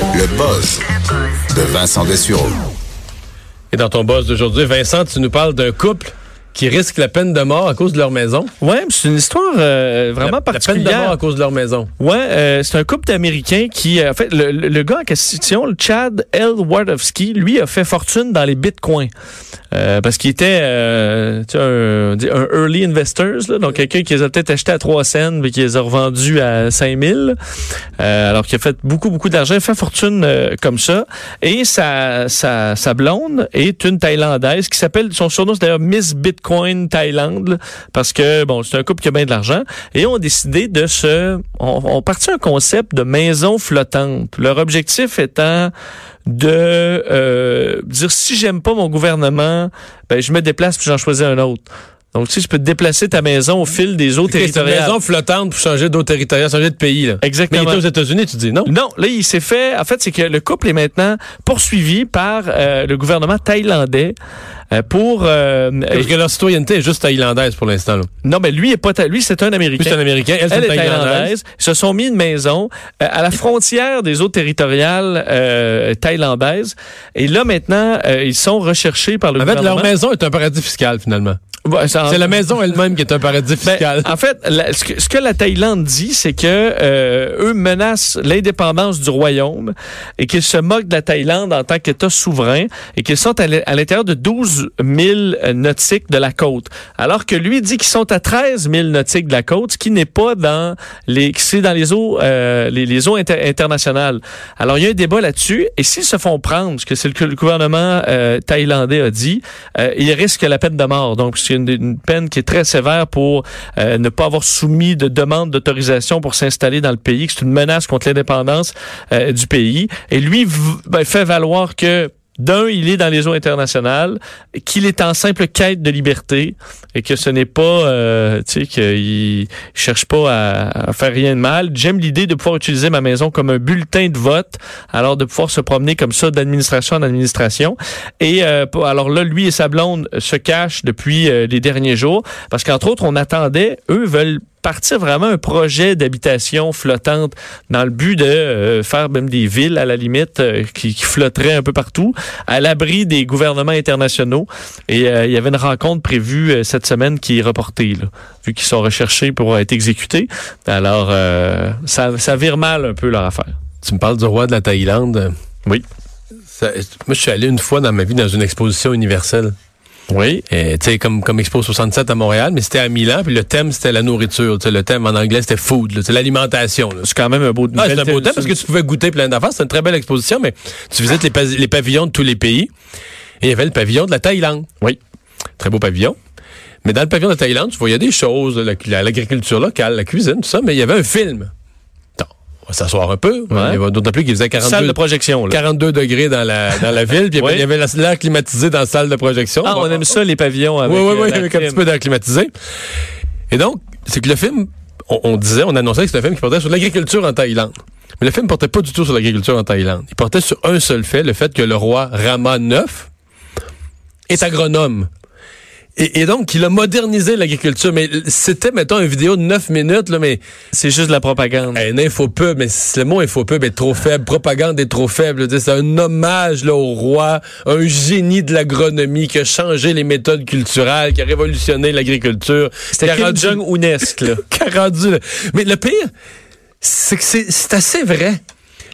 Le buzz de Vincent Dessureau. Et dans ton boss d'aujourd'hui, Vincent, tu nous parles d'un couple qui risque la peine de mort à cause de leur maison. Ouais, c'est une histoire euh, vraiment la, particulière. La peine de mort à cause de leur maison. Ouais, euh, c'est un couple d'Américains qui, euh, en fait, le, gars en question, le Chad L. Wardowski, lui a fait fortune dans les bitcoins. Euh, parce qu'il était un, un early investors, là, donc quelqu'un qui les a peut-être achetés à 3 cents, mais qui les a revendus à 5000. Euh, alors qu'il a fait beaucoup, beaucoup d'argent, fait fortune comme ça. Et sa, sa, sa blonde est une Thaïlandaise qui s'appelle, son surnom c'est d'ailleurs Miss Bitcoin Thaïlande, parce que, bon, c'est un couple qui a bien de l'argent. Et on a décidé de se... On, on partit un concept de maison flottante. Leur objectif étant de euh, dire si j'aime pas mon gouvernement, ben je me déplace puis j'en choisis un autre. Donc, tu sais, je peux te déplacer ta maison au fil des eaux territoriales. une maison flottante pour changer d'eau territoriale, changer de pays. Là. Exactement. Mais il était aux États-Unis, tu dis, non? Non, là, il s'est fait... En fait, c'est que le couple est maintenant poursuivi par euh, le gouvernement thaïlandais euh, pour... Euh, Parce que leur citoyenneté est juste thaïlandaise pour l'instant. là. Non, mais lui est pas... tha- Lui, c'est un Américain. Lui, c'est un Américain. Elle, c'est Elle est Thaïlandaise. thaïlandaise. Ils se sont mis une maison euh, à la frontière des eaux territoriales euh, thaïlandaises. Et là, maintenant, euh, ils sont recherchés par le En fait, gouvernement. leur maison est un paradis fiscal, finalement. C'est la maison elle-même qui est un paradis Ben, fiscal. en fait, la- ce, que, ce que la Thaïlande dit, c'est que euh, eux menacent l'indépendance du royaume et qu'ils se moquent de la Thaïlande en tant qu'État souverain et qu'ils sont à l'in- à l'intérieur de 12 000 nautiques de la côte. Alors que lui dit qu'ils sont à 13 000 nautiques de la côte, ce qui n'est pas dans les, c'est dans les eaux, euh, les, les eaux inter- internationales. Alors il y a un débat là-dessus et s'ils se font prendre, ce que c'est le, gouvernement euh, thaïlandais a dit, euh, ils risquent la peine de mort. Donc c'est une, une peine qui est très sévère pour euh, ne pas avoir soumis de demande d'autorisation pour s'installer dans le pays, c'est une menace contre l'indépendance euh, du pays. Et lui ben, fait valoir que d'un, il est dans les eaux internationales, qu'il est en simple quête de liberté et que ce n'est pas, euh, tu sais, qu'il cherche pas à, faire rien de mal. J'aime l'idée de pouvoir utiliser ma maison comme un bulletin de vote, alors de pouvoir se promener comme ça d'administration en administration. Et euh, alors là, lui et sa blonde se cachent depuis euh, les derniers jours parce qu'entre autres, on attendait, eux veulent partir vraiment un projet d'habitation flottante dans le but de euh, faire même des villes à la limite euh, qui, qui flotteraient un peu partout à l'abri des gouvernements internationaux et euh, il y avait une rencontre prévue cette semaine qui est reportée là, vu qu'ils sont recherchés pour être exécutés alors ça, ça vire mal un peu leur affaire Tu me parles du roi de la Thaïlande. Oui. Ça- moi, je suis allé une fois dans ma vie dans une exposition universelle. Oui Et, Tu sais, comme, comme Expo 67 à Montréal, mais c'était à Milan, puis le thème, c'était la nourriture. Tu sais, le thème en anglais, c'était food, c'est l'alimentation. c'est quand même un beau Ah, un beau thème parce que tu pouvais goûter plein d'affaires. C'est une très belle exposition, mais tu visites les, les pavillons de tous les pays. Et il y avait le pavillon de la Thaïlande. Oui. Très beau pavillon. Mais dans le pavillon de la Thaïlande, tu voyais des choses, la- la- l'agriculture locale, la cuisine, tout ça, mais il y avait un film. Va s'asseoir un peu. Ouais. Il y avait d'autant plus qu'il faisait 42, salle de projection là. 42 degrés dans la, dans la ville, puis il y avait- Oui. il y avait la- l'air climatisé dans la salle de projection. ah Bon, on aime ça les pavillons avec oui, oui, euh, oui, avec un petit peu d'air climatisé. Et donc, c'est que le film, on, on disait, on annonçait que c'était un film qui portait sur l'agriculture en Thaïlande. Mais le film portait pas du tout sur l'agriculture en Thaïlande. Il portait sur un seul fait, le fait que le roi Rama IX est agronome. Et, et donc, il a modernisé l'agriculture. Mais c'était, mettons, une vidéo de 9 minutes, là, mais c'est juste de la propagande un infopub, mais le mot infopub est trop faible. Propagande est trop faible. C'est un hommage là, au roi, un génie de l'agronomie qui a changé les méthodes culturelles, qui a révolutionné l'agriculture. c'était Kim Jong-unesque là qui a rendu... Mais le pire, c'est que c'est assez vrai.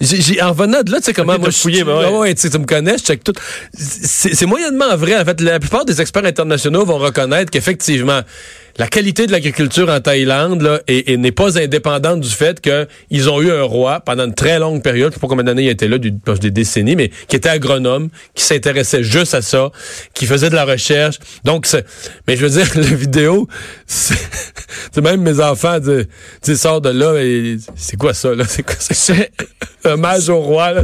J'ai, en revenant de là, tu sais comment moi t'as je fouillé, ben ouais. Ouais, tu me connais, je check tout. C'est, c'est moyennement vrai. En fait, la plupart des experts internationaux vont reconnaître qu'effectivement, la qualité de l'agriculture en Thaïlande là, est- n'est pas indépendante du fait qu'ils ont eu un roi pendant une très longue période, je sais pas combien d'années il était là, du- des décennies, mais qui était agronome, qui s'intéressait juste à ça, qui faisait de la recherche. Donc, mais je veux dire, la vidéo, c'est même mes enfants, tu tu sortent de là, et c'est quoi ça, là? C'est quoi ça? C'est hommage au roi, là.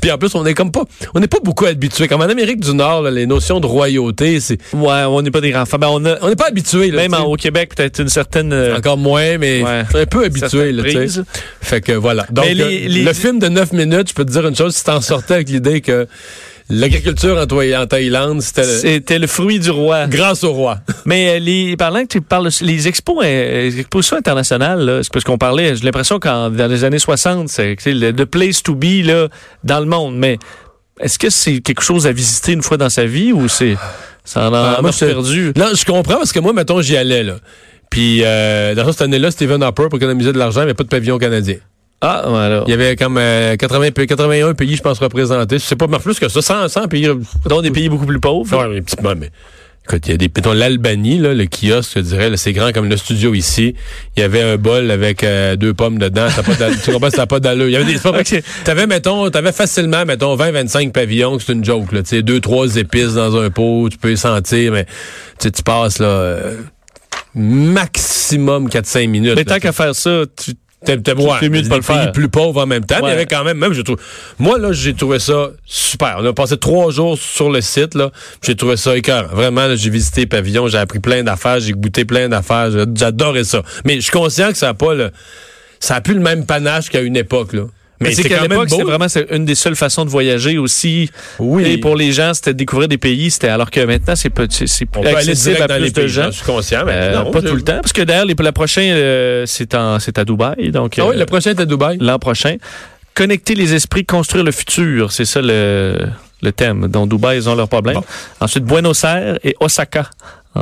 Puis en plus, on est comme pas, on n'est pas beaucoup habitués. Comme en Amérique du Nord, là, les notions de royauté, c'est, ouais on n'est pas des grands fans Ben, on n'est pas habitués, là. même. En- au Québec peut-être une certaine euh, Encore moins, mais Ouais. un peu habitué, là. Fait que voilà. Donc, les- euh, les- le film de 9 minutes, je peux te dire une chose, si t'en sortais avec l'idée que l'agriculture en, Thaïlande, c'était le- C'était le fruit du roi. grâce au roi. Mais euh, les, parlant que tu parles, les expos, les expositions internationales, là, c'est parce qu'on parlait, j'ai l'impression qu'en dans les années 60, c'est c'est le the place to be là, dans le monde. Mais est-ce que c'est quelque chose à visiter une fois dans sa vie ou c'est ça en a, Ah, moi, perdu? Non, je comprends parce que moi, mettons, j'y allais, là. Puis, euh, dans cette année-là, Stephen Harper, pour économiser de l'argent, il n'y avait pas de pavillon canadien. Ah, voilà. Il y avait comme euh, 80, pa- 81 pays, je pense, représentés. C'est pas mais plus que ça, 100, 100 pays. Donc des pays beaucoup plus pauvres. Ouais, peu, mais écoute, il y a des, mettons, l'Albanie, là, le kiosque, je dirais, c'est grand comme le studio ici. Il y avait un bol avec euh, deux pommes dedans. Ça pas tu comprends, ça n'a pas d'allure. Il y avait des, c'est pas vrai. Ok. T'avais, mettons, t'avais facilement, mettons, 20, 25 pavillons, c'est une joke, là. Tu sais, deux, trois épices dans un pot, tu peux les sentir, mais, tu tu passes, là, euh, maximum 4-5 minutes. Mais tant qu'à faire ça, tu T'es t'es- ouais, mieux de pas le pays faire. plus pauvres en même temps. Mais il y avait quand même, même je trouve. Moi là, j'ai trouvé ça super. On a passé trois jours sur le site là. J'ai trouvé ça écœurant. Vraiment, j'ai visité les pavillons, j'ai appris plein d'affaires, j'ai goûté plein d'affaires. J'adorais ça. Mais je suis conscient que ça a pas le, ça a plus le même panache qu'à une époque là. Mais c'est quand même l'époque, c'était vraiment une des seules façons de voyager aussi. Oui. Et pour les gens, c'était de découvrir des pays. C'était alors que maintenant, c'est c'est plus peut aller accessible à dans plus les de pays. gens. Je suis conscient, mais Euh, non, pas tout le temps, parce que d'ailleurs, la prochaine, euh, c'est à Dubaï, donc Ah oui, euh, le prochain est à Dubaï. l'an prochain. Connecter les esprits, construire le futur, c'est ça le, le thème. Dans Dubaï, ils ont leurs problèmes. Bon. Ensuite, Buenos Aires et Osaka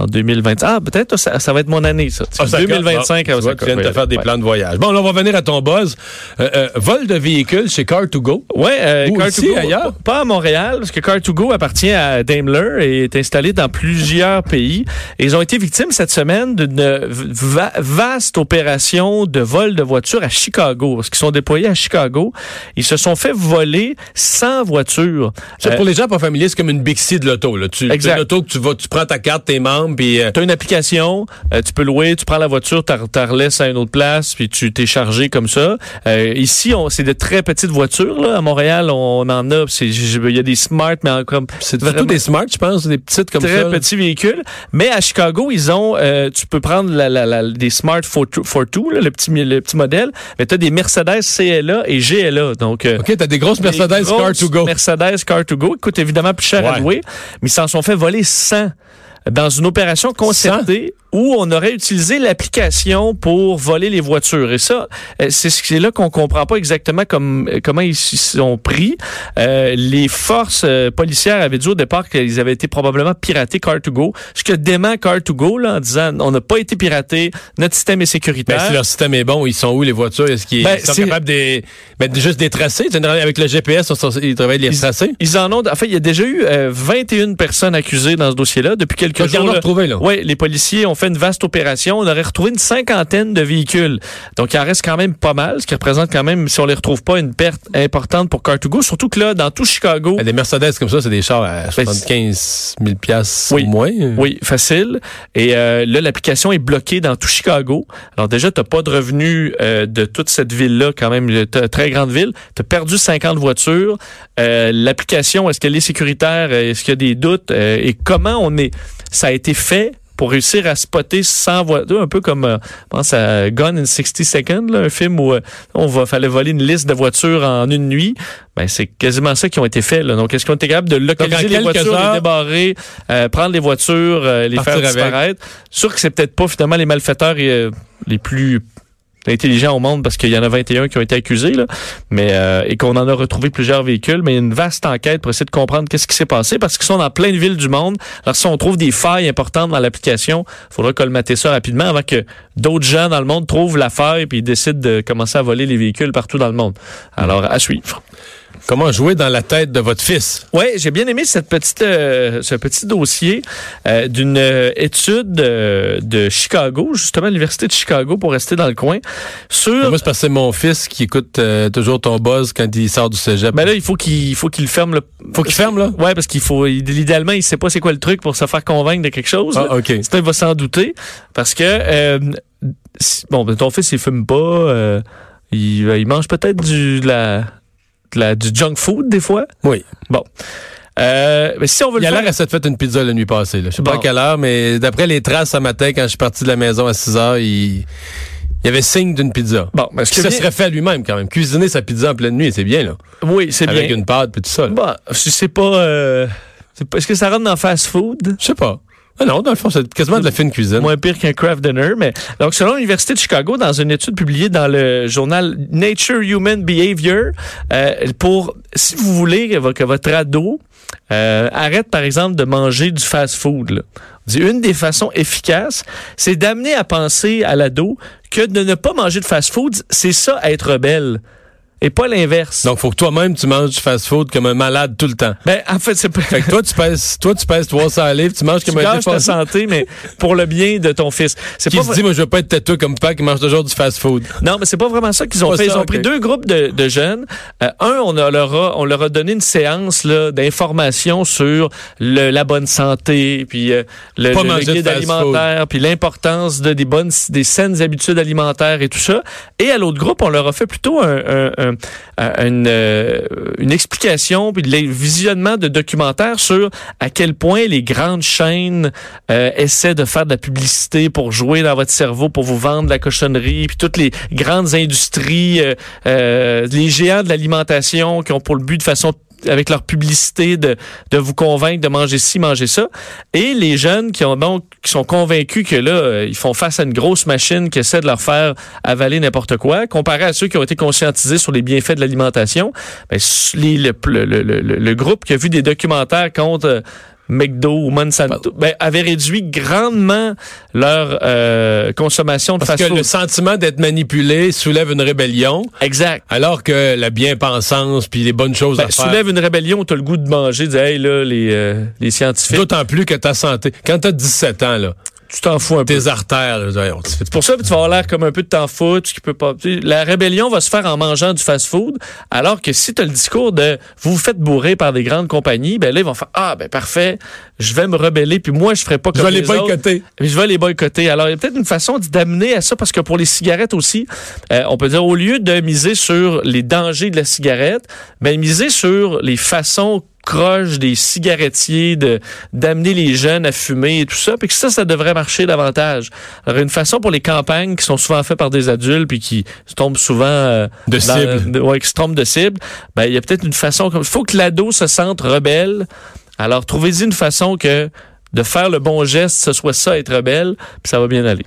en 2020. Ah, peut-être ça, ça va être mon année, ça. Osaka. 2025 Bon, à Osaka. Tu viens de te faire des plans de voyage. Bon, là, on va venir à ton buzz. Euh, euh, vol de véhicules chez Car2Go. Ouais, euh, Ou Car2Go, ici, ailleurs? Pas à Montréal, parce que Car2Go appartient à Daimler et est installé dans plusieurs pays. Et ils ont été victimes cette semaine d'une va- vaste opération de vol de voitures à Chicago. Parce qu'ils sont déployés à Chicago. Ils se sont fait voler 100 voitures. Ça, Euh, pour les gens pas familiers, c'est comme une Bixi de l'auto. Tu, Exact. c'est une auto que tu vas, tu prends ta carte, tes membres, puis euh, Tu as une application, euh, tu peux louer, tu prends la voiture, tu la relaisses à une autre place, puis tu t'es chargé comme ça. Euh, ici, on, c'est de très petites voitures. Là. À Montréal, on en a. c'est- Il y a des smart, mais encore c'est vraiment- surtout des smart, je pense, des petites comme très ça. là. petits véhicules. Mais à Chicago, ils ont, euh, tu peux prendre la, la, la- des Smart 42, là, le petit le petit modèle, mais tu as des Mercedes CLA et GLA. Donc euh, OK, t'as des grosses des Mercedes grosses Car2Go. Mercedes Car2Go, qui coûtent évidemment plus cher à louer, mais ils s'en sont fait voler 100 dans une opération concertée où on aurait utilisé l'application pour voler les voitures. Et ça, euh, c'est ce- c'est là qu'on comprend pas exactement comme, euh, comment ils s'y sont pris. Euh, les forces euh, policières avaient dit au départ qu'ils avaient été probablement piratés Car2Go, ce que dément Car2Go là, en disant on n'a pas été piratés, notre système est Ben, sécuritaire. si leur système est bon, ils sont où les voitures? Est-ce qu'ils Ben, sont capables de, ben, de juste des tracés? Avec le GPS, ils, travaillent les Ils- tracés? Ils en ont. En fait, il y a déjà eu euh, 21 personnes accusées dans ce dossier-là depuis quelques Donc, retrouvé, là. Oui, les policiers ont fait une vaste opération. On aurait retrouvé une cinquantaine de véhicules. Donc, il en reste quand même pas mal, ce qui représente quand même, si on les retrouve pas, une perte importante pour Car2Go. Surtout que là, dans tout Chicago, Ben, Des Mercedes comme ça, c'est des chars à 75 000 piastres Oui. au moins. Oui, facile. Et euh, là, l'application est bloquée dans tout Chicago. Alors déjà, tu pas de revenus euh, de toute cette ville-là, quand même, très grande ville. Tu as perdu 50 voitures. Euh, l'application, est-ce qu'elle est sécuritaire? Est-ce qu'il y a des doutes? Et comment on est... Ça a été fait pour réussir à spotter 100 voitures, un peu comme, euh, je pense à Gone in 60 Seconds, là, un film où euh, on va fallait voler une liste de voitures en une nuit. Ben, c'est quasiment ça qui ont été faits. Là. Donc, est-ce qu'on était capable de localiser les voitures, heures- les débarrer, euh, prendre les voitures, euh, les faire avec. disparaître? Sûr que c'est peut-être pas finalement les malfaiteurs les plus intelligents au monde parce qu'il y en a 21 qui ont été accusés, là, mais euh, et qu'on en a retrouvé plusieurs véhicules, mais il y a une vaste enquête pour essayer de comprendre qu'est-ce qui s'est passé parce qu'ils sont dans plein de villes du monde. Alors si on trouve des failles importantes dans l'application, il faudra colmater ça rapidement avant que d'autres gens dans le monde trouvent la faille puis décident de commencer à voler les véhicules partout dans le monde. Alors à suivre. Comment jouer dans la tête de votre fils? Ouais, j'ai bien aimé cette petite, euh, ce petit dossier euh, d'une euh, étude euh, de Chicago, justement l'université de Chicago pour rester dans le coin, sur. Moi, c'est parce que c'est mon fils qui écoute toujours ton buzz quand il sort du cégep. Ben là, il faut qu'il il faut qu'il ferme le. Faut qu'il ferme, là? Ouais, parce qu'il faut. il- Idéalement, il sait pas c'est quoi le truc pour se faire convaincre de quelque chose. Ah, OK. C'est il va s'en douter parce que si- bon, ben, ton fils il fume pas, il, il mange peut-être du de la, la- du junk food des fois. Oui. Bon. Euh, mais si on veut Il le a l'air à s'être fait une pizza la nuit passée. Là. Je sais pas à quelle heure, mais d'après les traces ce matin, quand je suis parti de la maison à 6 heures, il, y avait signe d'une pizza. Bon, mais ce que ça serait fait à lui-même quand même. Cuisiner sa pizza en pleine nuit, c'est bien, là. Oui, c'est Avec bien. une pâte puis tout ça. là. Bon, c'est pas, euh, c'est pas- Est-ce que ça rentre dans fast food? Je sais pas. Ah non, dans le fond, c'est quasiment de la fine cuisine. Moins pire qu'un craft dinner, mais donc selon l'université de Chicago, dans une étude publiée dans le journal Nature Human Behavior, euh, pour si vous voulez que, vo- que votre ado euh, arrête par exemple de manger du fast-food, une des façons efficaces, c'est d'amener à penser à l'ado que de ne pas manger de fast-food, c'est ça être rebelle, et pas l'inverse. Donc, faut que toi-même, tu manges du fast-food comme un malade tout le temps. Ben en fait c'est pas. Fait que toi, tu pèses, toi, tu pèses 300 livres, tu manges tu comme un gâches ta défoncé. santé, mais pour le bien de ton fils. C'est Qui pas se dit, moi, je veux pas être têteux comme papa qui mange toujours du fast-food. Non, mais c'est pas vraiment ça qu'ils ont fait. ça, Ils ont pris deux groupes de, de jeunes. Euh, un, on a- leur a, on leur a donné une séance là, d'information sur le, la bonne santé, puis euh, le, le- le guide alimentaire, puis l'importance de des bonnes, des saines habitudes alimentaires et tout ça. Et à l'autre groupe, on leur a fait plutôt un, un- un- un- une, euh, une explication puis le visionnement de documentaires sur à quel point les grandes chaînes euh, essaient de faire de la publicité pour jouer dans votre cerveau, pour vous vendre la cochonnerie, puis toutes les grandes industries, euh, euh, les géants de l'alimentation qui ont pour le but de façon avec leur publicité de, vous convaincre de manger ci, manger ça. Et les jeunes qui ont donc qui sont convaincus que là, euh, ils font face à une grosse machine qui essaie de leur faire avaler n'importe quoi, comparé à ceux qui ont été conscientisés sur les bienfaits de l'alimentation, ben, le, le, le- le groupe qui a vu des documentaires contre euh, McDo ou Monsanto ben, avait réduit grandement leur euh, consommation de Parce que le sentiment d'être manipulé soulève une rébellion, Exact. alors que la bien-pensance puis les bonnes choses Ben, à faire. soulève une rébellion, t'as le goût de manger, dis hey là, les, euh, les scientifiques, D'autant plus que ta santé. Quand t'as 17 ans, là, tu t'en fous un peu. tes artères, C'est pour ça que tu vas avoir l'air comme un peu de t'en foutre, qui peut pas. tu La rébellion va se faire en mangeant du fast-food, alors que si tu as le discours de vous vous faites bourrer par des grandes compagnies, ben là ils vont faire ah ben parfait, je vais me rebeller puis moi je ferai pas je comme vais les boycotter. Je vais les boycotter. Alors, il y a peut-être une façon d'amener à ça, parce que pour les cigarettes aussi, euh, on peut dire, au lieu de miser sur les dangers de la cigarette, ben, miser sur les façons croches des cigarettiers de d'amener les jeunes à fumer et tout ça, puis que ça, ça devrait marcher davantage. Alors, une façon pour les campagnes qui sont souvent faites par des adultes puis qui se tombent souvent euh, De dans- cible. de- ouais, qui se trompent de cible, ben, il y a peut-être une façon, il faut que l'ado se sente rebelle. Alors, trouvez-y une façon que de faire le bon geste, ce soit ça, être rebelle, puis ça va bien aller.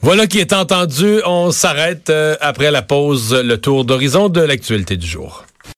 Voilà qui est entendu. On s'arrête euh, après la pause, le tour d'horizon de l'actualité du jour.